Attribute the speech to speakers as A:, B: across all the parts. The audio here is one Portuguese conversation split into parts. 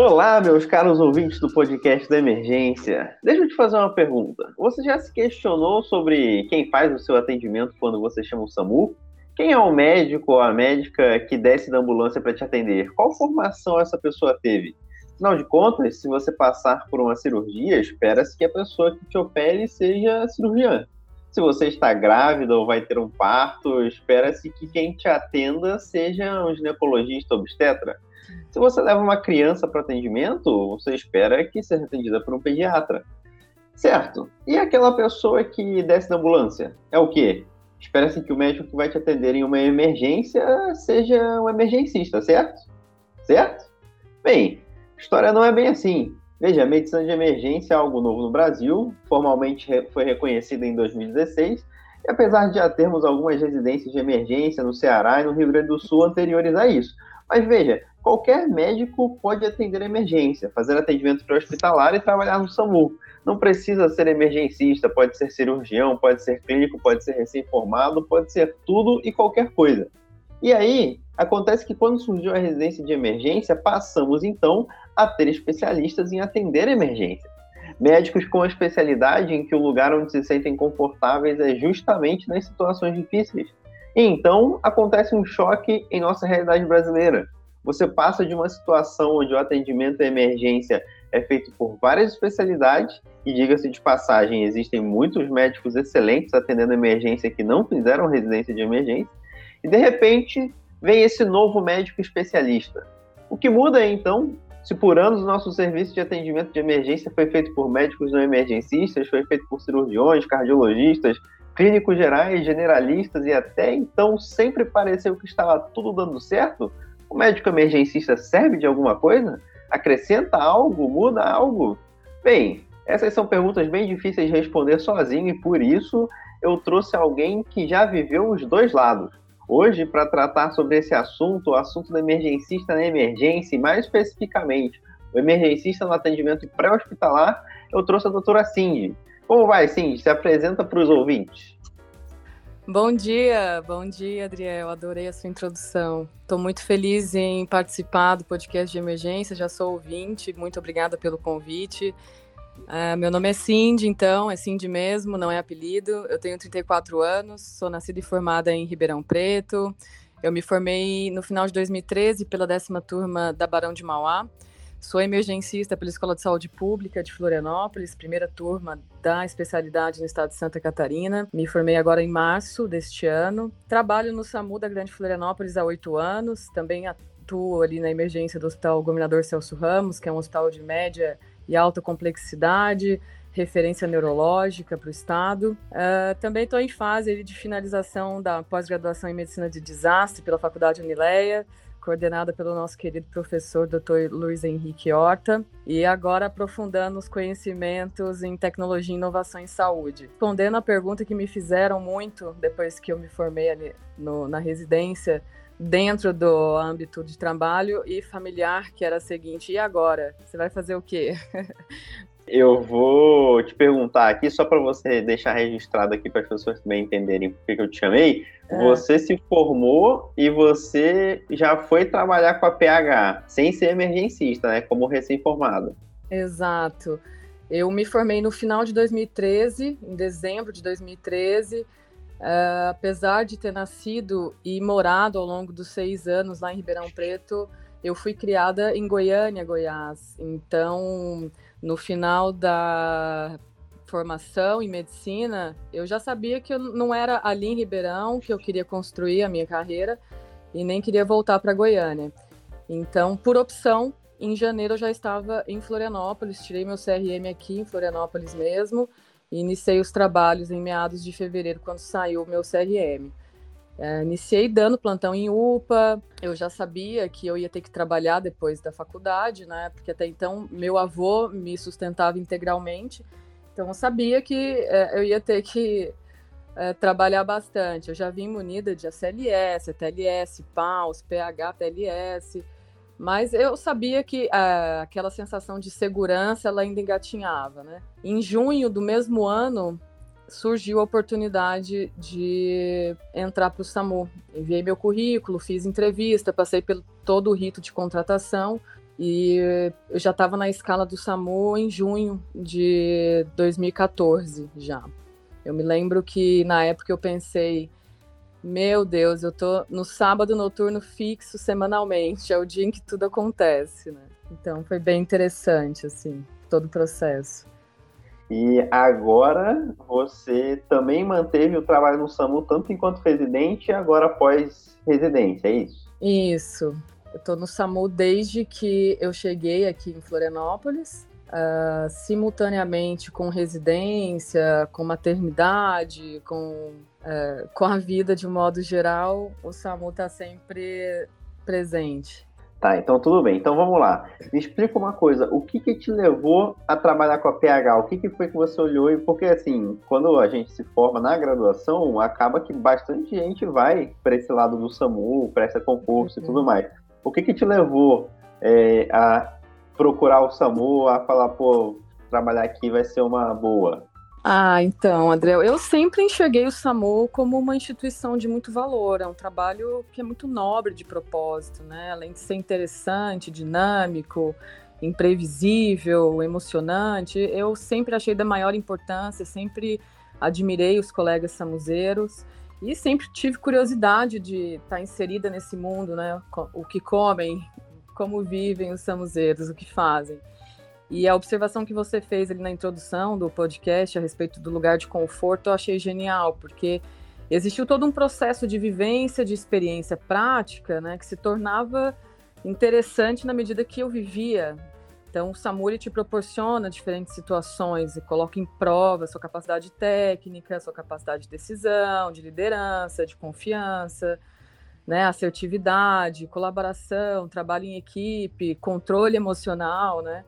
A: Olá, meus caros ouvintes do podcast da Emergência. Deixa eu te fazer uma pergunta. Você já se questionou sobre quem faz o seu atendimento quando você chama o SAMU? Quem é o médico ou a médica que desce da ambulância para te atender? Qual formação essa pessoa teve? Afinal de contas, se você passar por uma cirurgia, espera-se que a pessoa que te opere seja cirurgiã. Se você está grávida ou vai ter um parto, espera-se que quem te atenda seja um ginecologista obstetra. Se você leva uma criança para atendimento, você espera que seja atendida por um pediatra. Certo. E aquela pessoa que desce da ambulância? É o quê? Espera-se que o médico que vai te atender em uma emergência seja um emergencista, certo? Certo? Bem, história não é bem assim. Veja, a medicina de emergência é algo novo no Brasil, formalmente foi reconhecida em 2016, e apesar de já termos algumas residências de emergência no Ceará e no Rio Grande do Sul anteriores a isso. Mas veja, qualquer médico pode atender emergência, fazer atendimento pré-hospitalar e trabalhar no SAMU. Não precisa ser emergencista, pode ser cirurgião, pode ser clínico, pode ser recém-formado, pode ser tudo e qualquer coisa. E aí, acontece que quando surgiu a residência de emergência, passamos então a ter especialistas em atender emergência. Médicos com especialidade em que o lugar onde se sentem confortáveis é justamente nas situações difíceis. E então acontece um choque em nossa realidade brasileira. Você passa de uma situação onde o atendimento à emergência é feito por várias especialidades, e diga-se de passagem, existem muitos médicos excelentes atendendo emergência que não fizeram residência de emergência, e de repente vem esse novo médico especialista. O que muda é então se por anos o nosso serviço de atendimento de emergência foi feito por médicos não emergencistas, foi feito por cirurgiões, cardiologistas, clínicos gerais, generalistas e até então sempre pareceu que estava tudo dando certo, o médico emergencista serve de alguma coisa? Acrescenta algo? Muda algo? Bem, essas são perguntas bem difíceis de responder sozinho e por isso eu trouxe alguém que já viveu os dois lados. Hoje, para tratar sobre esse assunto, o assunto do emergencista na emergência, e mais especificamente, o emergencista no atendimento pré-hospitalar, eu trouxe a doutora Cindy. Como vai, Cindy? Se apresenta para os ouvintes.
B: Bom dia, bom dia, Adriel. Adorei a sua introdução. Estou muito feliz em participar do podcast de emergência. Já sou ouvinte. Muito obrigada pelo convite. Uh, meu nome é Cindy, então, é Cindy mesmo, não é apelido. Eu tenho 34 anos, sou nascida e formada em Ribeirão Preto. Eu me formei no final de 2013 pela décima turma da Barão de Mauá. Sou emergencista pela Escola de Saúde Pública de Florianópolis, primeira turma da especialidade no estado de Santa Catarina. Me formei agora em março deste ano. Trabalho no SAMU da Grande Florianópolis há oito anos. Também atuo ali na emergência do Hospital Governador Celso Ramos, que é um hospital de média e alta complexidade, referência neurológica para o Estado. Uh, também estou em fase de finalização da pós-graduação em Medicina de Desastre pela Faculdade Unileia, coordenada pelo nosso querido professor Dr. Luiz Henrique Horta, e agora aprofundando os conhecimentos em tecnologia e inovação em saúde. Respondendo a pergunta que me fizeram muito depois que eu me formei ali no, na residência, dentro do âmbito de trabalho e familiar, que era a seguinte: e agora? Você vai fazer o quê?
A: Eu vou te perguntar aqui, só para você deixar registrado aqui para as pessoas também entenderem por que eu te chamei. É. Você se formou e você já foi trabalhar com a PH, sem ser emergencista, né? Como recém-formado.
B: Exato. Eu me formei no final de 2013, em dezembro de 2013. Uh, apesar de ter nascido e morado ao longo dos seis anos lá em Ribeirão Preto, eu fui criada em Goiânia, Goiás. Então, no final da formação em medicina, eu já sabia que eu não era ali em Ribeirão que eu queria construir a minha carreira e nem queria voltar para Goiânia. Então, por opção, em janeiro eu já estava em Florianópolis, tirei meu CRM aqui em Florianópolis mesmo e iniciei os trabalhos em meados de fevereiro, quando saiu o meu CRM. É, iniciei dando plantão em UPA, eu já sabia que eu ia ter que trabalhar depois da faculdade, né? Porque até então meu avô me sustentava integralmente, então eu sabia que é, eu ia ter que é, trabalhar bastante. Eu já vim munida de ACLS, TLS, PAUS, PH, TLS, mas eu sabia que uh, aquela sensação de segurança ela ainda engatinhava, né? Em junho do mesmo ano surgiu a oportunidade de entrar para o SAMU. Enviei meu currículo, fiz entrevista, passei pelo todo o rito de contratação E eu já estava na escala do SAMU em junho de 2014 já. Eu me lembro que na época eu pensei, meu Deus, eu tô no sábado noturno fixo semanalmente, é o dia em que tudo acontece, né? Então foi bem interessante, assim, todo o processo.
A: E agora você também manteve o trabalho no SAMU tanto enquanto residente e agora após residência, é isso?
B: Isso. Eu estou no SAMU desde que eu cheguei aqui em Florianópolis, uh, simultaneamente com residência, com maternidade, com, uh, com a vida de um modo geral, o SAMU está sempre presente.
A: Tá, então tudo bem. Então vamos lá. Me explica uma coisa. O que que te levou a trabalhar com a PH? O que que foi que você olhou? E porque assim, quando a gente se forma na graduação, acaba que bastante gente vai para esse lado do SAMU, presta concurso uhum. e tudo mais. O que que te levou é, a procurar o SAMU, a falar, pô, trabalhar aqui vai ser uma boa?
B: Ah, então, André, eu sempre enxerguei o SAMU como uma instituição de muito valor, é um trabalho que é muito nobre de propósito, né? Além de ser interessante, dinâmico, imprevisível, emocionante, eu sempre achei da maior importância, sempre admirei os colegas samuzeiros e sempre tive curiosidade de estar inserida nesse mundo, né? O que comem, como vivem os samuzeiros, o que fazem. E a observação que você fez ali na introdução do podcast a respeito do lugar de conforto, eu achei genial, porque existiu todo um processo de vivência, de experiência prática, né, que se tornava interessante na medida que eu vivia. Então, o Samuri te proporciona diferentes situações e coloca em prova sua capacidade técnica, sua capacidade de decisão, de liderança, de confiança, né, assertividade, colaboração, trabalho em equipe, controle emocional, né?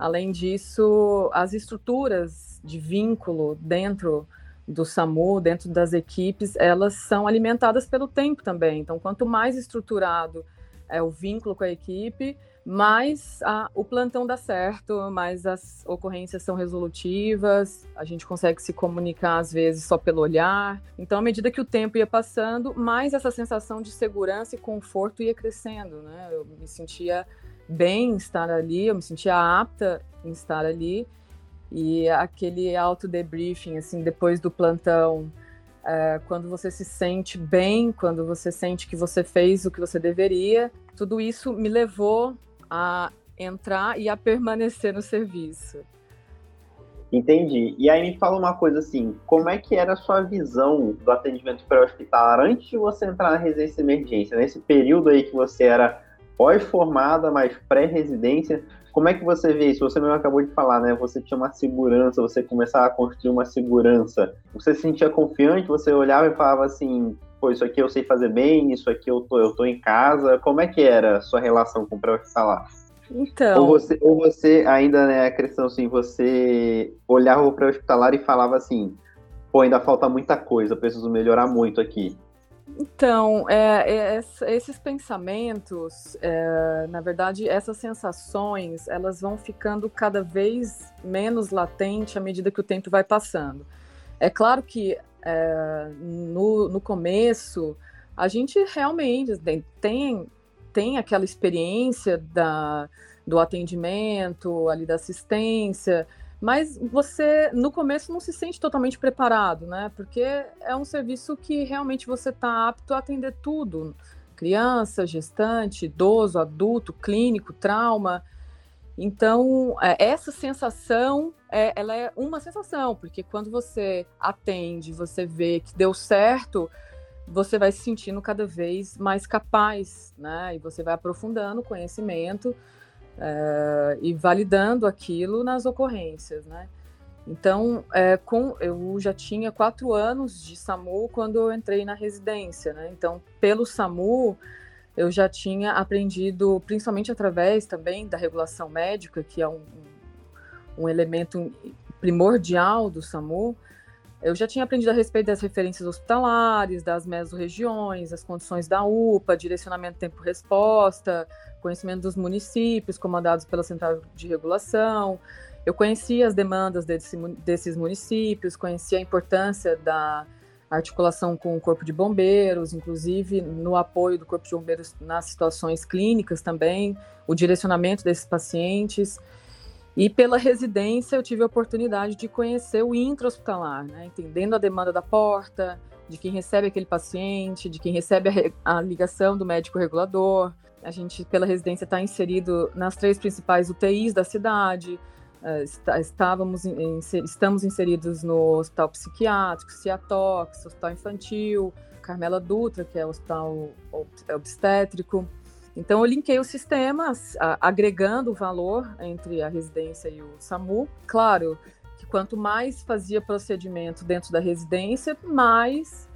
B: Além disso, as estruturas de vínculo dentro do SAMU, dentro das equipes, elas são alimentadas pelo tempo também. Então, quanto mais estruturado é o vínculo com a equipe, mais a, o plantão dá certo, mais as ocorrências são resolutivas, a gente consegue se comunicar às vezes só pelo olhar. Então, à medida que o tempo ia passando, mais essa sensação de segurança e conforto ia crescendo, né? Eu me sentia bem estar ali, eu me sentia apta em estar ali. E aquele auto-debriefing, assim, depois do plantão, é, quando você se sente bem, quando você sente que você fez o que você deveria, tudo isso me levou a entrar e a permanecer no serviço.
A: Entendi. E aí me fala uma coisa assim, como é que era a sua visão do atendimento pré-hospitalar antes de você entrar na residência de emergência? Nesse período aí que você era pós-formada, mas pré-residência. Como é que você vê isso? Você mesmo acabou de falar, né? Você tinha uma segurança, você começava a construir uma segurança. Você se sentia confiante, você olhava e falava assim, pô, isso aqui eu sei fazer bem, isso aqui eu tô, eu tô em casa. Como é que era a sua relação com o pré-hospitalar?
B: Então.
A: Ou você, ou você ainda, né, a questão assim, você olhava o pré-hospitalar e falava assim, pô, ainda falta muita coisa, preciso melhorar muito aqui.
B: Então, é, é, esses pensamentos, é, na verdade, essas sensações, elas vão ficando cada vez menos latentes à medida que o tempo vai passando. É claro que é, no, no começo, a gente realmente tem, tem aquela experiência da, do atendimento, ali da assistência, mas você, no começo, não se sente totalmente preparado, né? Porque é um serviço que realmente você está apto a atender tudo: criança, gestante, idoso, adulto, clínico, trauma. Então, é, essa sensação, é, ela é uma sensação, porque quando você atende, você vê que deu certo, você vai se sentindo cada vez mais capaz, né? E você vai aprofundando o conhecimento é, e validando aquilo nas ocorrências, né? Então, é, com, eu já tinha quatro anos de SAMU quando eu entrei na residência, né? Então, pelo SAMU, eu já tinha aprendido, principalmente através também da regulação médica, que é um, um elemento primordial do SAMU, eu já tinha aprendido a respeito das referências hospitalares, das mesorregiões, as condições da UPA, direcionamento tempo-resposta, conhecimento dos municípios comandados pela Central de Regulação. Eu conhecia as demandas desse, desses municípios, conhecia a importância da, articulação com o Corpo de Bombeiros, inclusive no apoio do Corpo de Bombeiros nas situações clínicas também, o direcionamento desses pacientes. E pela residência eu tive a oportunidade de conhecer o intra-hospitalar, né? entendendo a demanda da porta, de quem recebe aquele paciente, de quem recebe a, a ligação do médico regulador. A gente, pela residência, está inserido nas três principais UTIs da cidade, Uh, estávamos estamos inseridos no hospital psiquiátrico, Ciatox, hospital infantil, Carmela Dutra, que é o hospital obstétrico. Então, eu linkei os sistemas, agregando o valor entre a residência e o SAMU. Claro que quanto mais fazia procedimento dentro da residência, mais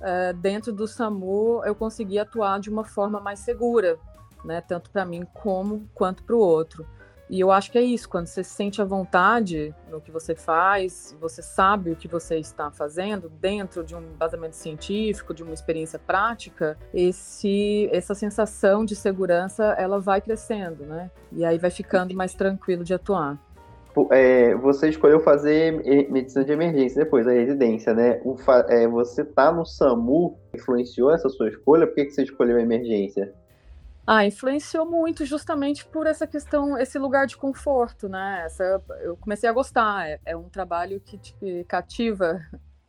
B: uh, dentro do SAMU eu conseguia atuar de uma forma mais segura, né? tanto para mim como quanto para o outro. E eu acho que é isso, quando você se sente à vontade no que você faz, você sabe o que você está fazendo dentro de um embasamento científico, de uma experiência prática, esse, essa sensação de segurança ela vai crescendo, né? E aí vai ficando mais tranquilo de atuar.
A: É, você escolheu fazer medicina de emergência depois da residência, né? O, é, você tá no SAMU, influenciou essa sua escolha? Por que, que você escolheu a emergência?
B: Ah, influenciou muito justamente por essa questão, esse lugar de conforto, né? Essa, eu comecei a gostar, é, é um trabalho que te cativa.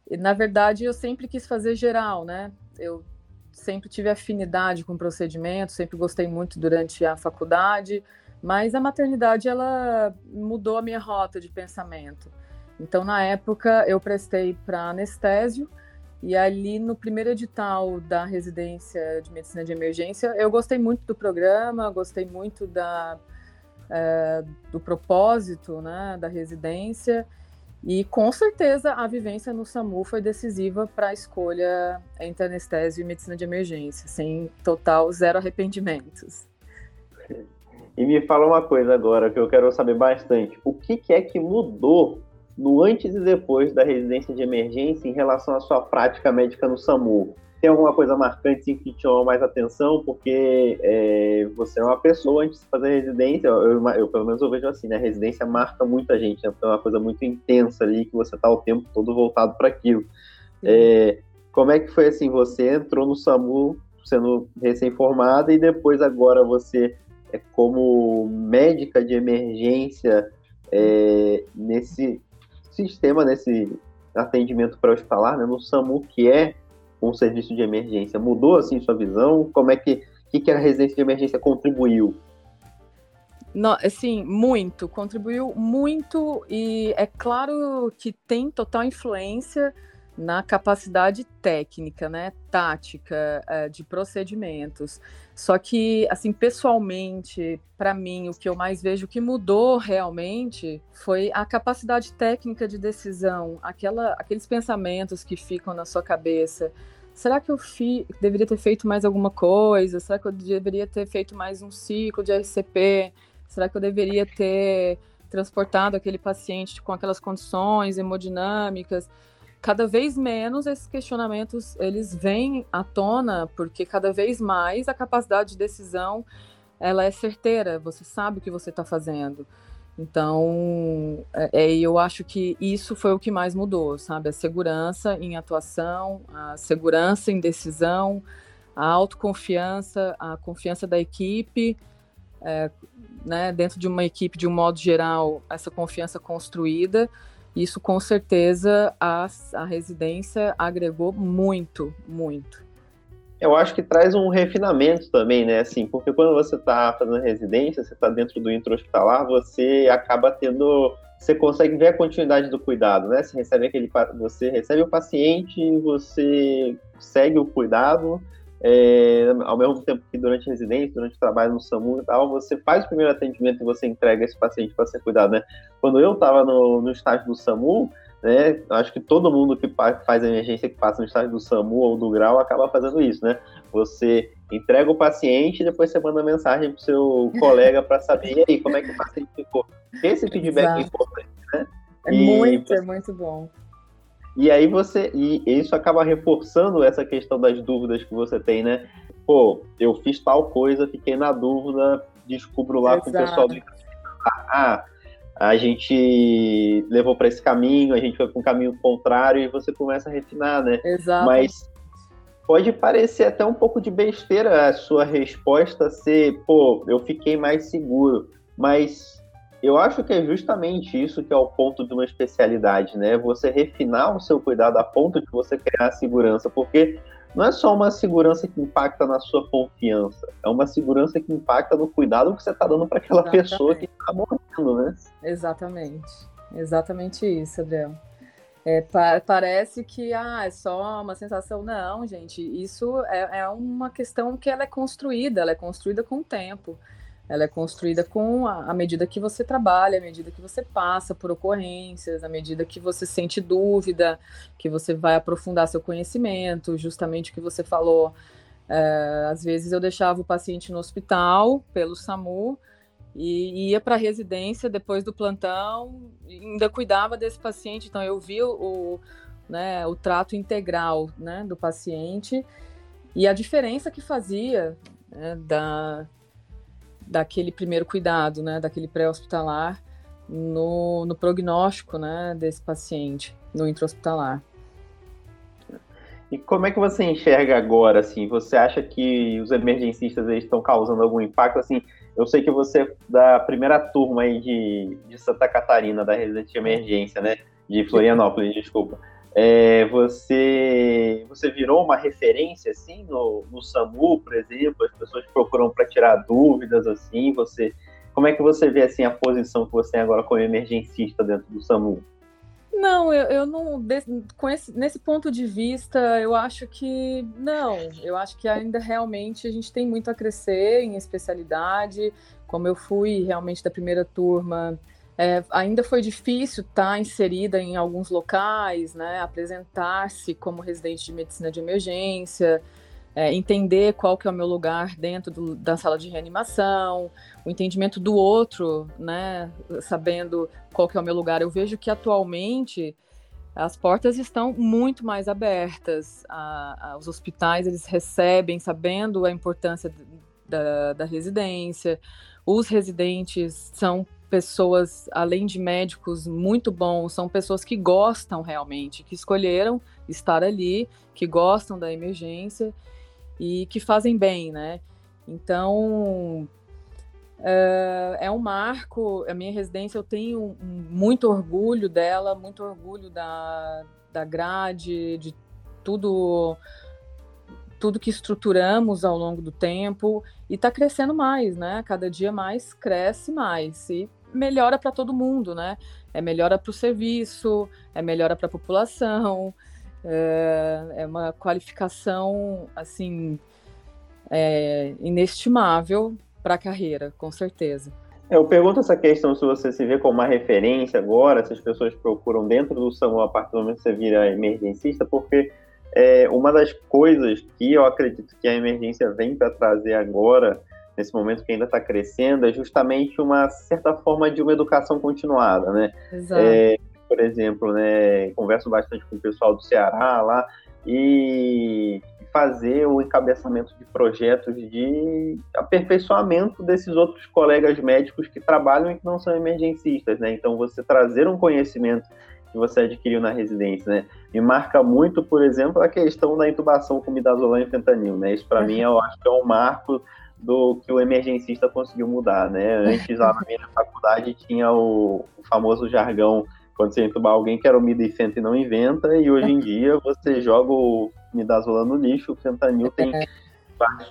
B: E, na verdade, eu sempre quis fazer geral, né? Eu sempre tive afinidade com procedimentos, sempre gostei muito durante a faculdade, mas a maternidade, ela mudou a minha rota de pensamento. Então, na época, eu prestei para anestésio, e ali no primeiro edital da residência de medicina de emergência, eu gostei muito do programa, gostei muito da, é, do propósito né, da residência. E com certeza a vivência no SAMU foi decisiva para a escolha entre anestésio e medicina de emergência, sem total zero arrependimentos.
A: E me fala uma coisa agora que eu quero saber bastante: o que, que é que mudou no antes e depois da residência de emergência em relação à sua prática médica no SAMU? Tem alguma coisa marcante que te chamou mais atenção? Porque é, você é uma pessoa antes de fazer residência, eu, eu, pelo menos eu vejo assim, né? A residência marca muita gente, né? Porque é uma coisa muito intensa ali que você está o tempo todo voltado para aquilo. É, como é que foi assim? Você entrou no SAMU sendo recém-formada e depois agora você é como médica de emergência é, nesse sistema nesse atendimento pré-hospitalar, né, no SAMU, que é um serviço de emergência, mudou assim sua visão? Como é que, que, que a residência de emergência contribuiu?
B: Não, assim, muito, contribuiu muito e é claro que tem total influência na capacidade técnica, né, tática uh, de procedimentos. Só que, assim, pessoalmente, para mim, o que eu mais vejo que mudou realmente foi a capacidade técnica de decisão, aquela, aqueles pensamentos que ficam na sua cabeça. Será que eu fi, deveria ter feito mais alguma coisa? Será que eu deveria ter feito mais um ciclo de RCP? Será que eu deveria ter transportado aquele paciente com aquelas condições hemodinâmicas? Cada vez menos esses questionamentos eles vêm à tona porque cada vez mais a capacidade de decisão ela é certeira você sabe o que você está fazendo. Então é, é, eu acho que isso foi o que mais mudou sabe? A segurança em atuação a segurança em decisão a autoconfiança a confiança da equipe é, né, dentro de uma equipe de um modo geral essa confiança construída isso com certeza a, a residência agregou muito, muito.
A: Eu acho que traz um refinamento também, né? Assim, porque quando você está fazendo residência, você está dentro do intra-hospitalar, você acaba tendo. Você consegue ver a continuidade do cuidado, né? Você recebe aquele. Você recebe o paciente, você segue o cuidado, é, ao mesmo tempo que durante a residência, durante o trabalho no SAMU e tal, você faz o primeiro atendimento e você entrega esse paciente para ser cuidado, né? Quando eu estava no, no estágio do SAMU, né, acho que todo mundo que faz emergência, que passa no estágio do SAMU ou do grau, acaba fazendo isso, né? Você entrega o paciente e depois você manda mensagem para o seu colega para saber, aí, como é que o paciente ficou? Esse feedback é Exato. é importante, né?
B: É e, muito, é muito bom.
A: E aí você. E isso acaba reforçando essa questão das dúvidas que você tem, né? Pô, eu fiz tal coisa, fiquei na dúvida, descubro lá Exato. com o pessoal do. Ah, a gente levou para esse caminho, a gente foi para um caminho contrário e você começa a refinar, né?
B: Exato.
A: Mas pode parecer até um pouco de besteira a sua resposta ser, pô, eu fiquei mais seguro, mas eu acho que é justamente isso que é o ponto de uma especialidade, né? Você refinar o seu cuidado a ponto de você criar segurança, porque não é só uma segurança que impacta na sua confiança, é uma segurança que impacta no cuidado que você está dando para aquela Exatamente. pessoa que está morrendo, né?
B: Exatamente. Exatamente isso, Adriel. É, pa parece que ah, é só uma sensação. Não, gente, isso é, é, uma questão que ela é construída, ela é construída com o tempo. Ela é construída com a, a medida que você trabalha, a medida que você passa por ocorrências, à medida que você sente dúvida, que você vai aprofundar seu conhecimento, justamente o que você falou. É, às vezes eu deixava o paciente no hospital pelo SAMU e ia para a residência depois do plantão, ainda cuidava desse paciente, então eu vi o, né, o trato integral né, do paciente e a diferença que fazia né, da, daquele primeiro cuidado, né, daquele pré-hospitalar, no, no prognóstico né, desse paciente, no intra-hospitalar.
A: E como é que você enxerga agora, assim? Você acha que os emergencistas estão causando algum impacto? Assim, eu sei que você é da primeira turma aí de, de Santa Catarina, da residência de emergência, né? De Florianópolis, desculpa. É, você, você virou uma referência assim no, no SAMU, por exemplo, as pessoas procuram para tirar dúvidas assim, você como é que você vê assim a posição que você tem agora como emergencista dentro do SAMU?
B: Não, eu, eu não esse, nesse ponto de vista, eu acho que não, eu acho que ainda realmente a gente tem muito a crescer em especialidade, como eu fui realmente da primeira turma é, ainda foi difícil estar tá inserida em alguns locais, né, apresentar-se como residente de medicina de emergência, é, entender qual que é o meu lugar dentro do, da sala de reanimação, o entendimento do outro, né, sabendo qual que é o meu lugar. Eu vejo que atualmente as portas estão muito mais abertas, a, a, os hospitais eles recebem, sabendo a importância da, da residência, os residentes são pessoas, além de médicos muito bons, são pessoas que gostam realmente, que escolheram estar ali, que gostam da emergência e que fazem bem, né? Então, é, é um marco, a minha residência, eu tenho muito orgulho dela, muito orgulho da, da grade, de tudo tudo que estruturamos ao longo do tempo e está crescendo mais, né? Cada dia mais cresce mais. E melhora para todo mundo, né? É melhora para o serviço, é melhora para a população, é, é, uma qualificação assim é, inestimável para a carreira, com certeza.
A: Eu pergunto essa questão se você se vê como uma referência agora, se as pessoas procuram dentro do SAMU a partir do momento que você vira emergencista, porque é, uma das coisas que eu acredito que a emergência vem para trazer agora nesse momento que ainda está crescendo, é justamente uma certa forma de uma educação continuada, né?
B: Exato. É,
A: por exemplo, né, converso bastante com o pessoal do Ceará lá e fazer o encabeçamento de projetos de aperfeiçoamento desses outros colegas médicos que trabalham e que não são emergencistas, né? Então você trazer um conhecimento que você adquiriu na residência, né? Me marca muito, por exemplo, a questão da intubação com midazolam e fentanil, né? Isso para mim eu acho que é um marco do que o emergencista conseguiu mudar, né? Antes, lá na minha faculdade, tinha o, o famoso jargão, quando você entubar alguém que era o midifente não inventa, e hoje em dia você joga o midazolam no lixo, o fentanil tem é.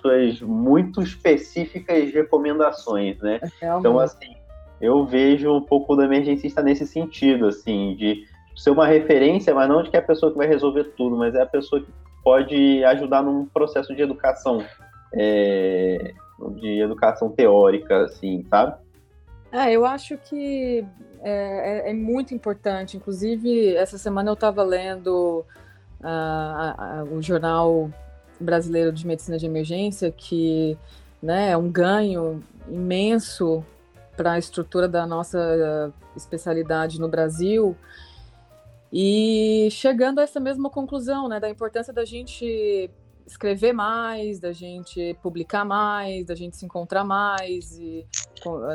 A: suas muito específicas recomendações, né? Então, assim, eu vejo um pouco do emergencista nesse sentido, assim, de ser uma referência, mas não de que é a pessoa que vai resolver tudo, mas é a pessoa que pode ajudar num processo de educação é, de educação teórica, assim, sabe?
B: É, eu acho que é, é, é muito importante. Inclusive, essa semana eu estava lendo uh, o jornal brasileiro de medicina de emergência, que né, é um ganho imenso para a estrutura da nossa especialidade no Brasil. E chegando a essa mesma conclusão, né, da importância da gente escrever mais, da gente publicar mais, da gente se encontrar mais, e,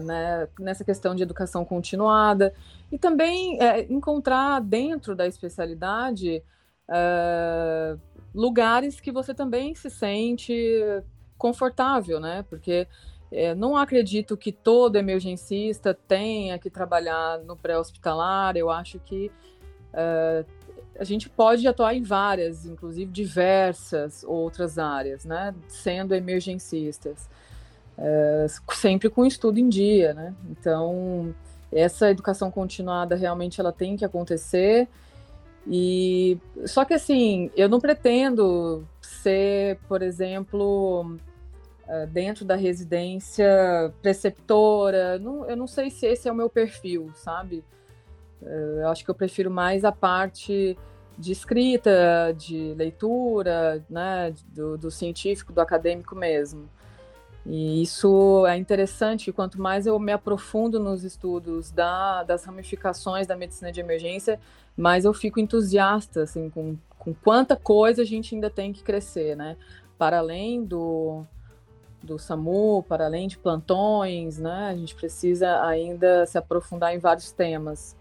B: né, nessa questão de educação continuada. E também é, encontrar dentro da especialidade é, lugares que você também se sente confortável, né? Porque é, não acredito que todo emergencista tenha que trabalhar no pré-hospitalar. Eu acho que uh, a gente pode atuar em várias, inclusive diversas outras áreas, né? Sendo emergencistas, uh, sempre com estudo em dia, né? Então, essa educação continuada realmente ela tem que acontecer. E só que assim, eu não pretendo ser, por exemplo, eh, dentro da residência preceptora. Não, eu não sei se esse é o meu perfil, sabe? Eh, eu acho que eu prefiro mais a parte de escrita, de leitura, né, do, do científico, do acadêmico mesmo. E isso é interessante, quanto mais eu me aprofundo nos estudos da, das ramificações da medicina de emergência, mais eu fico entusiasta, assim, com, com quanta coisa a gente ainda tem que crescer, né? Para além do, do SAMU, para além de plantões, né? A gente precisa ainda se aprofundar em vários temas.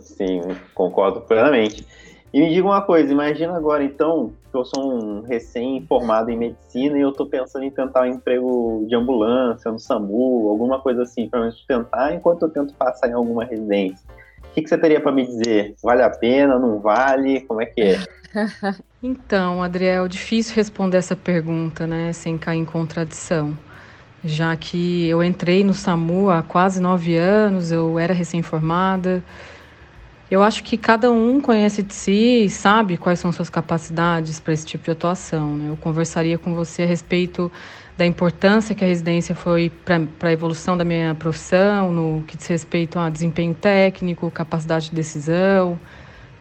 A: Sim, concordo plenamente. E me diga uma coisa, imagina agora então que eu sou um recém-formado em medicina e eu estou pensando em tentar um emprego de ambulância, no SAMU, alguma coisa assim para me sustentar enquanto eu tento passar em alguma residência que, que você teria para me dizer? Vale a pena? Não vale? Como é que é?
B: então, Adriel, difícil responder essa pergunta, né, sem cair em contradição. Já que eu entrei no SAMU há quase nove anos, eu era recém-formada. Eu acho que cada um conhece de si e sabe quais são suas capacidades para esse tipo de atuação. Né? Eu conversaria com você a respeito da importância que a residência foi para a evolução da minha profissão, no que diz respeito a desempenho técnico, capacidade de decisão,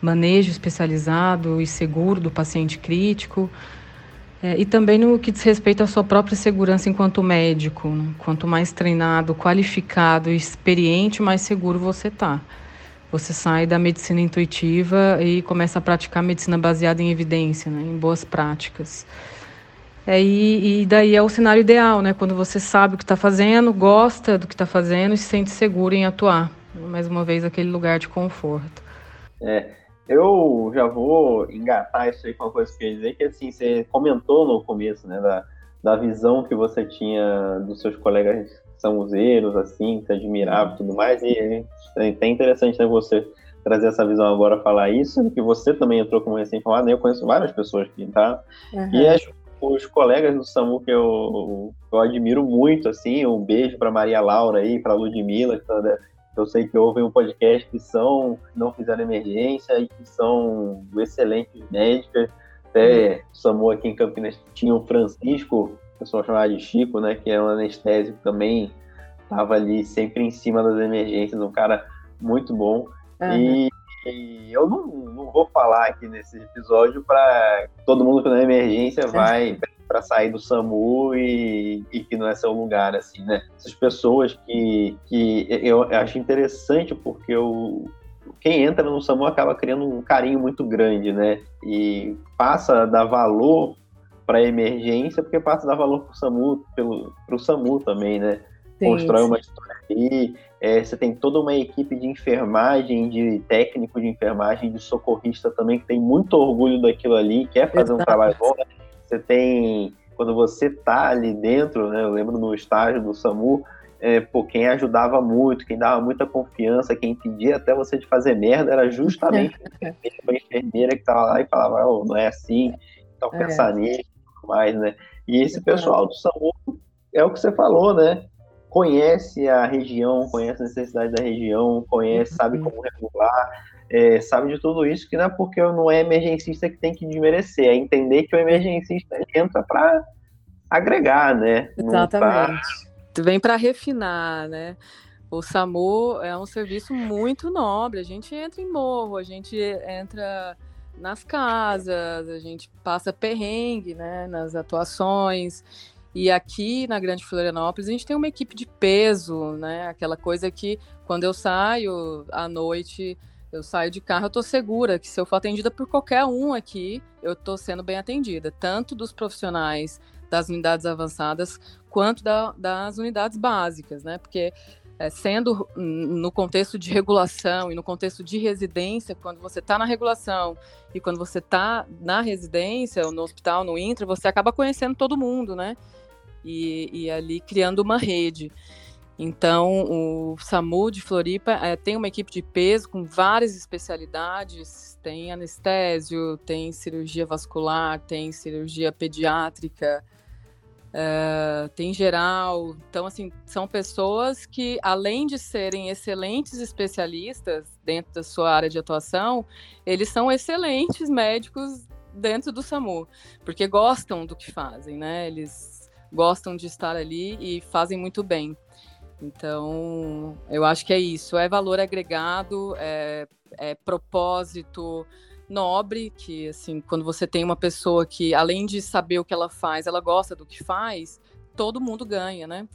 B: manejo especializado e seguro do paciente crítico, é, e também no que diz respeito à sua própria segurança enquanto médico. Né? Quanto mais treinado, qualificado e experiente, mais seguro você está. Você sai da medicina intuitiva e começa a praticar medicina baseada em evidência, né? em boas práticas. É, e, e, daí é o cenário ideal, né? Quando você sabe o que está fazendo, gosta do que está fazendo e se sente seguro em atuar. Mais uma vez, aquele lugar de conforto.
A: É, eu já vou engatar isso aí com uma coisa que eu ia dizer, que assim, você comentou no começo, né, da, da visão que você tinha dos seus colegas samuzeiros, assim, que admirava e tudo mais, e é até interessante, né, você trazer essa visão agora, falar isso, que você também entrou como recém-formado, né? eu conheço várias pessoas que tá, uhum. e os colegas do SAMU que eu, eu admiro muito, assim, um beijo para Maria Laura aí, para Ludmilla, que tá, né, eu sei que ouvem um podcast que são, não fizeram emergência e que são excelentes médicas. Até o SAMU aqui em Campinas tinha o Francisco, o pessoal chamava de Chico, né, que é um anestésico também, estava ali sempre em cima das emergências, um cara muito bom. Uhum. E e eu não, não vou falar aqui nesse episódio para todo mundo que na emergência vai para sair do SAMU e, e, que não é seu lugar, assim, né? Essas pessoas que, que eu acho interessante porque eu, quem entra no SAMU acaba criando um carinho muito grande, né? E passa a dar valor para a emergência porque passa a dar valor para o SAMU, para o SAMU também, né? Constrói uma história ali, é, você tem toda uma equipe de enfermagem, de técnico de enfermagem, de socorrista também, que tem muito orgulho daquilo ali, quer fazer Exato. um trabalho bom. Né? Você tem, quando você tá ali dentro, né, eu lembro no estágio do SAMU, é, pô, quem ajudava muito, quem dava muita confiança, quem impedia até você de fazer merda, era justamente a enfermeira que estava lá e falava, oh, não é assim, então é. pensar nisso, mais, né? E esse pessoal do SAMU é o que você falou, né? Conhece a região, conhece a necessidade da região, conhece, uhum. sabe como regular, é, sabe de tudo isso, que não é porque não é emergencista que tem que desmerecer, é entender que o emergencista entra para agregar, né?
B: Exatamente. Tá... Vem para refinar, né? O SAMU é um serviço muito nobre. A gente entra em morro, a gente entra nas casas, a gente passa perrengue, né? Nas atuações. E aqui na Grande Florianópolis a gente tem uma equipe de peso, né? Aquela coisa que quando eu saio à noite Eu saio de carro, eu tô segura que se eu for atendida por qualquer um aqui, eu tô sendo bem atendida, tanto dos profissionais das unidades avançadas quanto da, das unidades básicas, né? Porque é, sendo no contexto de regulação e no contexto de residência, quando você está na regulação e quando você está na residência, ou no hospital, no intra, você acaba conhecendo todo mundo, né? E, e ali criando uma rede. Então, o SAMU de Floripa é, tem uma equipe de peso com várias especialidades: tem anestésio, tem cirurgia vascular, tem cirurgia pediátrica, uh, tem geral. Então, assim, são pessoas que, além de serem excelentes especialistas dentro da sua área de atuação, eles são excelentes médicos dentro do SAMU, porque gostam do que fazem, né? Eles gostam de estar ali e fazem muito bem. Então, eu acho que é isso. É valor agregado, é, é propósito, nobre, que assim, quando você tem uma pessoa que, além de saber o que ela faz, ela gosta do que faz, todo mundo ganha, né?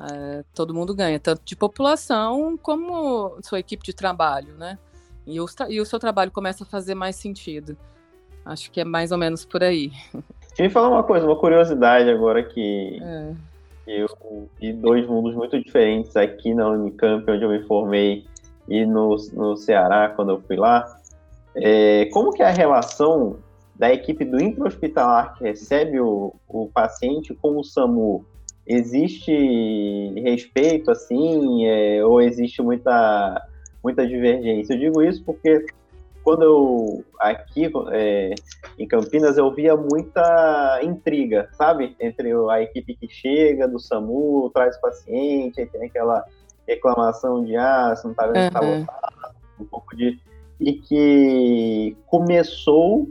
B: É, todo mundo ganha, tanto de população como sua equipe de trabalho, né? E o, e o seu trabalho começa a fazer mais sentido. Acho que é mais ou menos por aí.
A: Deixa eu falar uma coisa, uma curiosidade agora que é. eu vi dois mundos muito diferentes aqui na Unicamp, onde eu me formei, e no, no Ceará, quando eu fui lá. É, como que é a relação da equipe do intra-hospitalar que recebe o, o paciente com o SAMU? Existe respeito, assim, é, ou existe muita, muita divergência? Eu digo isso porque quando eu, aqui é, em Campinas, eu via muita intriga, sabe? Entre a equipe que chega do SAMU, traz paciente, aí tem aquela reclamação de, ah, você não tá vendo que tá lotado, um pouco de e que começou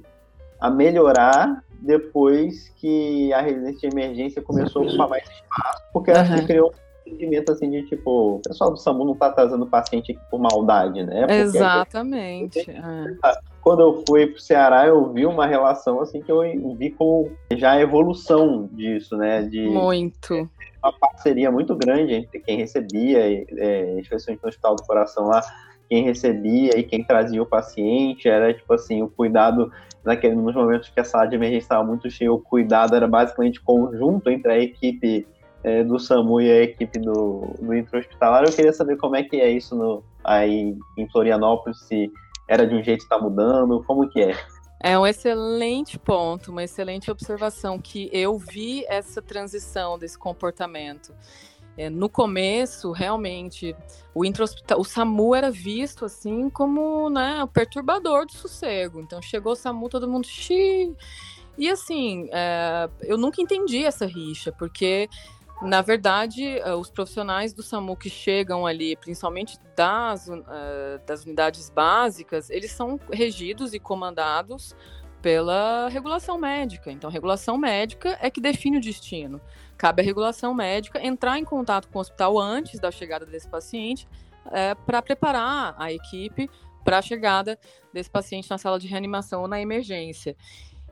A: a melhorar depois que a residência de emergência começou a ocupar mais espaço, porque uhum. acho que criou sentimento assim de tipo, o pessoal do SAMU não está trazendo paciente aqui por maldade, né? Porque
B: Exatamente. Gente,
A: é. Quando eu fui para o Ceará, eu vi uma relação assim que eu vi com já a evolução disso, né? De,
B: Muito.
A: Uma parceria muito grande entre quem recebia, é, especialmente no Hospital do Coração lá, quem recebia e quem trazia o paciente, era tipo assim, o cuidado naquele, nos momentos que a sala de emergência estava muito cheia, o cuidado era basicamente conjunto entre a equipe é, do SAMU e a equipe do, do intra-hospitalar. Eu queria saber como é que é isso no, aí em Florianópolis, se era de um jeito está mudando, como que é?
B: É um excelente ponto, uma excelente observação que eu vi essa transição desse comportamento. É, no começo, realmente, o, o SAMU era visto assim como né, o perturbador do sossego. Então chegou o SAMU, todo mundo. Xiii. E assim, é, eu nunca entendi essa rixa, porque na verdade, é, os profissionais do SAMU que chegam ali, principalmente das, uh, das unidades básicas, eles são regidos e comandados pela regulação médica. Então, regulação médica é que define o destino. Cabe à regulação médica entrar em contato com o hospital antes da chegada desse paciente é, para preparar a equipe para a chegada desse paciente na sala de reanimação ou na emergência.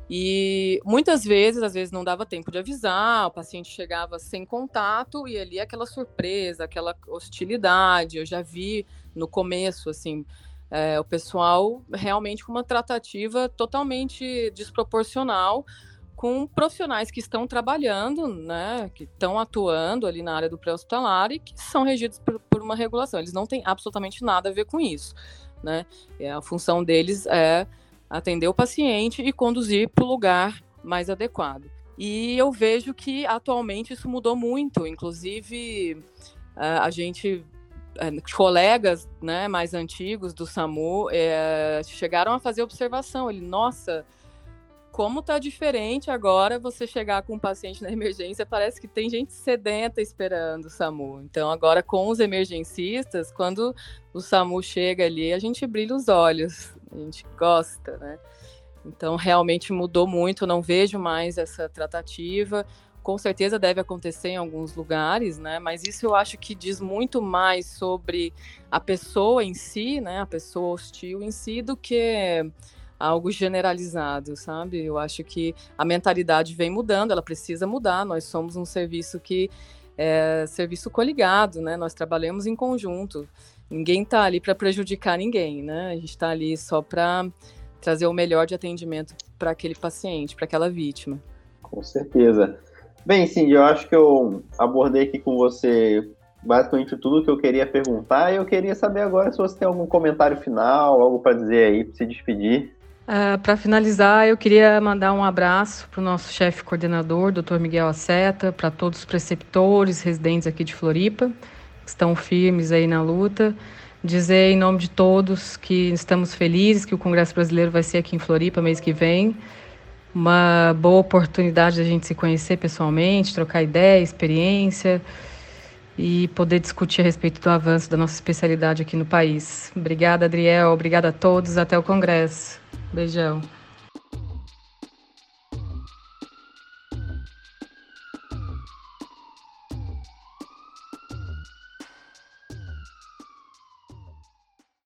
B: E muitas vezes, às vezes não dava tempo de avisar, o paciente chegava sem contato e ali aquela surpresa, aquela hostilidade. Eu já vi no começo, assim, é, o pessoal realmente com uma tratativa totalmente desproporcional com profissionais que estão trabalhando, né, que estão atuando ali na área do pré-hospitalar e que são regidos por, por, uma regulação. Eles não têm absolutamente nada a ver com isso, né? E a função deles é atender o paciente e conduzir para o lugar mais adequado. E eu vejo que atualmente isso mudou muito, inclusive a gente colegas né, mais antigos do SAMU é, chegaram a fazer observação. Ele, nossa, como tá diferente agora você chegar com um paciente na emergência, parece que tem gente sedenta esperando o SAMU. Então, agora com os emergencistas, quando o SAMU chega ali, a gente brilha os olhos, a gente gosta, né? Então, realmente mudou muito, não vejo mais essa tratativa. Com certeza deve acontecer em alguns lugares, né? Mas isso eu acho que diz muito mais sobre a pessoa em si, né? A pessoa hostil em si, do que algo generalizado, sabe? Eu acho que a mentalidade vem mudando, ela precisa mudar. Nós somos um serviço que é serviço coligado, né? Nós trabalhamos em conjunto. ninguém está ali para prejudicar ninguém, né? A gente está ali só para trazer o melhor de atendimento para aquele paciente, para aquela vítima.
A: Com certeza. Bem, Cindy, eu acho que eu abordei aqui com você basicamente tudo que eu queria perguntar e eu queria saber agora se você tem algum comentário final, algo para dizer aí, para se despedir.
B: Uh, para finalizar, eu queria mandar um abraço para o nosso chefe coordenador, Dr. Miguel Aceta, para todos os preceptores, residentes aqui de Floripa, que estão firmes aí na luta. Dizer em nome de todos que estamos felizes que o Congresso Brasileiro vai ser aqui em Floripa mês que vem. Uma boa oportunidade da gente se conhecer pessoalmente, trocar ideia, experiência e poder discutir a respeito do avanço da nossa especialidade aqui no país. Obrigada, Adriel. Obrigada a todos. Até o Congresso. Beijão.